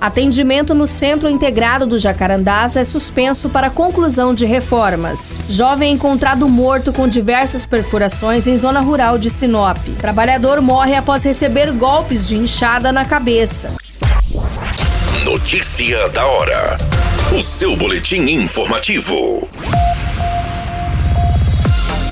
Atendimento no Centro Integrado do Jacarandás é suspenso para conclusão de reformas. Jovem encontrado morto com diversas perfurações em zona rural de Sinop. Trabalhador morre após receber golpes de inchada na cabeça. Notícia da hora. O seu boletim informativo.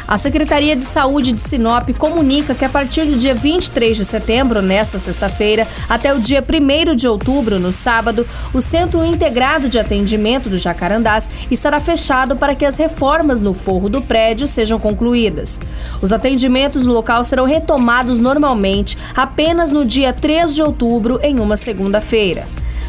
A Secretaria de Saúde de Sinop comunica que a partir do dia 23 de setembro, nesta sexta-feira, até o dia 1 de outubro, no sábado, o Centro Integrado de Atendimento do Jacarandás estará fechado para que as reformas no forro do prédio sejam concluídas. Os atendimentos no local serão retomados normalmente apenas no dia 3 de outubro, em uma segunda-feira.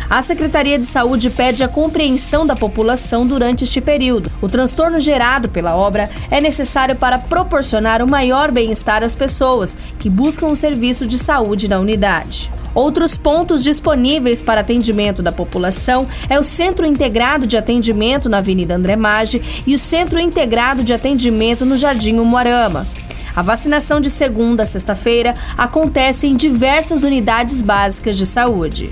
A Secretaria de Saúde pede a compreensão da população durante este período. O transtorno gerado pela obra é necessário para proporcionar o maior bem-estar às pessoas que buscam o um serviço de saúde na unidade. Outros pontos disponíveis para atendimento da população é o Centro Integrado de Atendimento na Avenida André Maggi e o Centro Integrado de Atendimento no Jardim Umuarama. A vacinação de segunda a sexta-feira acontece em diversas unidades básicas de saúde.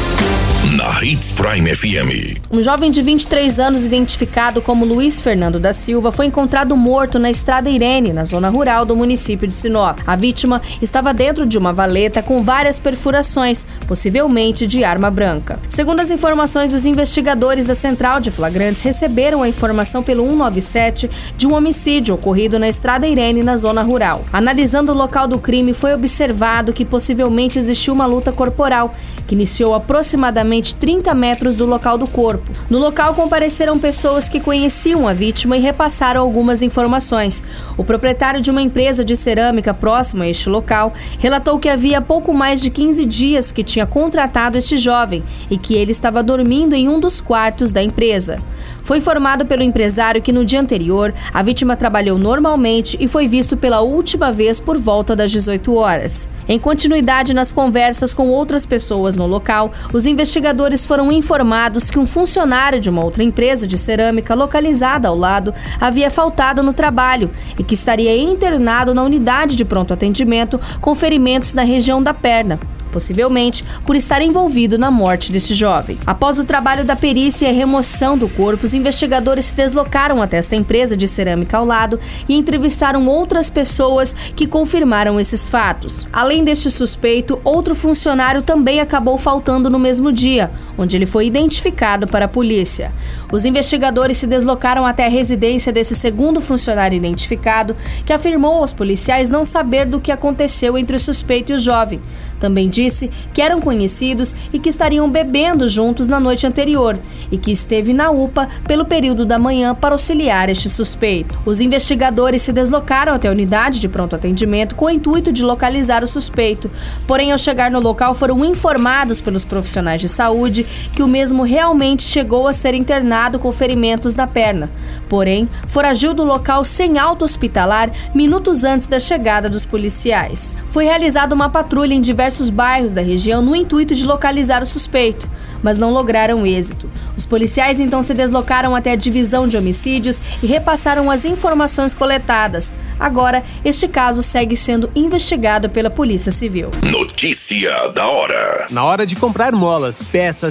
na Hits Prime FM. Um jovem de 23 anos, identificado como Luiz Fernando da Silva, foi encontrado morto na estrada Irene, na zona rural do município de Sinop. A vítima estava dentro de uma valeta com várias perfurações, possivelmente de arma branca. Segundo as informações dos investigadores da Central de Flagrantes, receberam a informação pelo 197 de um homicídio ocorrido na estrada Irene, na zona rural. Analisando o local do crime, foi observado que possivelmente existiu uma luta corporal, que iniciou aproximadamente aproximadamente 30 metros do local do corpo. No local compareceram pessoas que conheciam a vítima e repassaram algumas informações. O proprietário de uma empresa de cerâmica próximo a este local relatou que havia pouco mais de 15 dias que tinha contratado este jovem e que ele estava dormindo em um dos quartos da empresa. Foi informado pelo empresário que no dia anterior a vítima trabalhou normalmente e foi visto pela última vez por volta das 18 horas. Em continuidade nas conversas com outras pessoas no local, os investigadores foram informados que um funcionário de uma outra empresa de cerâmica localizada ao lado havia faltado no trabalho e que estaria internado na unidade de pronto atendimento com ferimentos na região da perna possivelmente por estar envolvido na morte desse jovem. Após o trabalho da perícia e remoção do corpo, os investigadores se deslocaram até esta empresa de cerâmica ao lado e entrevistaram outras pessoas que confirmaram esses fatos. Além deste suspeito, outro funcionário também acabou faltando no mesmo dia, onde ele foi identificado para a polícia. Os investigadores se deslocaram até a residência desse segundo funcionário identificado, que afirmou aos policiais não saber do que aconteceu entre o suspeito e o jovem. Também disse que eram conhecidos e que estariam bebendo juntos na noite anterior e que esteve na UPA pelo período da manhã para auxiliar este suspeito. Os investigadores se deslocaram até a unidade de pronto atendimento com o intuito de localizar o suspeito. Porém, ao chegar no local, foram informados pelos profissionais de saúde que o mesmo realmente chegou a ser internado com ferimentos na perna. Porém, foragiu do local sem alta hospitalar minutos antes da chegada dos policiais. Foi realizada uma patrulha em diversos diversos bairros da região no intuito de localizar o suspeito, mas não lograram êxito. Os policiais então se deslocaram até a divisão de homicídios e repassaram as informações coletadas. Agora, este caso segue sendo investigado pela Polícia Civil. Notícia da hora: Na hora de comprar molas, peças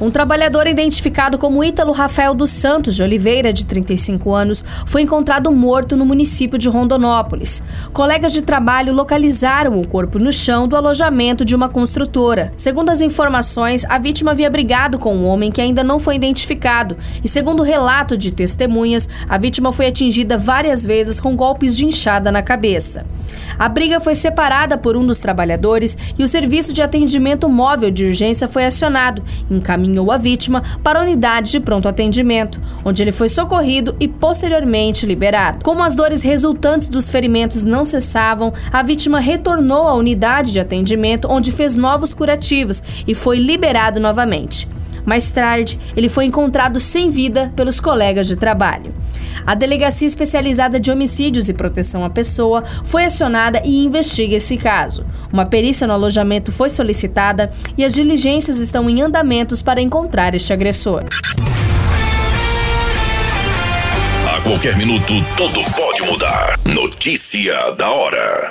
Um trabalhador identificado como Ítalo Rafael dos Santos de Oliveira, de 35 anos, foi encontrado morto no município de Rondonópolis. Colegas de trabalho localizaram o corpo no chão do alojamento de uma construtora. Segundo as informações, a vítima havia brigado com um homem que ainda não foi identificado, e segundo relato de testemunhas, a vítima foi atingida várias vezes com golpes de inchada na cabeça. A briga foi separada por um dos trabalhadores e o serviço de atendimento móvel de urgência foi acionado, encaminhou a vítima para a unidade de pronto atendimento, onde ele foi socorrido e posteriormente liberado. Como as dores resultantes dos ferimentos não cessavam, a vítima retornou à unidade de atendimento, onde fez novos curativos e foi liberado novamente. Mais tarde, ele foi encontrado sem vida pelos colegas de trabalho. A Delegacia Especializada de Homicídios e Proteção à Pessoa foi acionada e investiga esse caso. Uma perícia no alojamento foi solicitada e as diligências estão em andamentos para encontrar este agressor. A qualquer minuto, tudo pode mudar. Notícia da hora.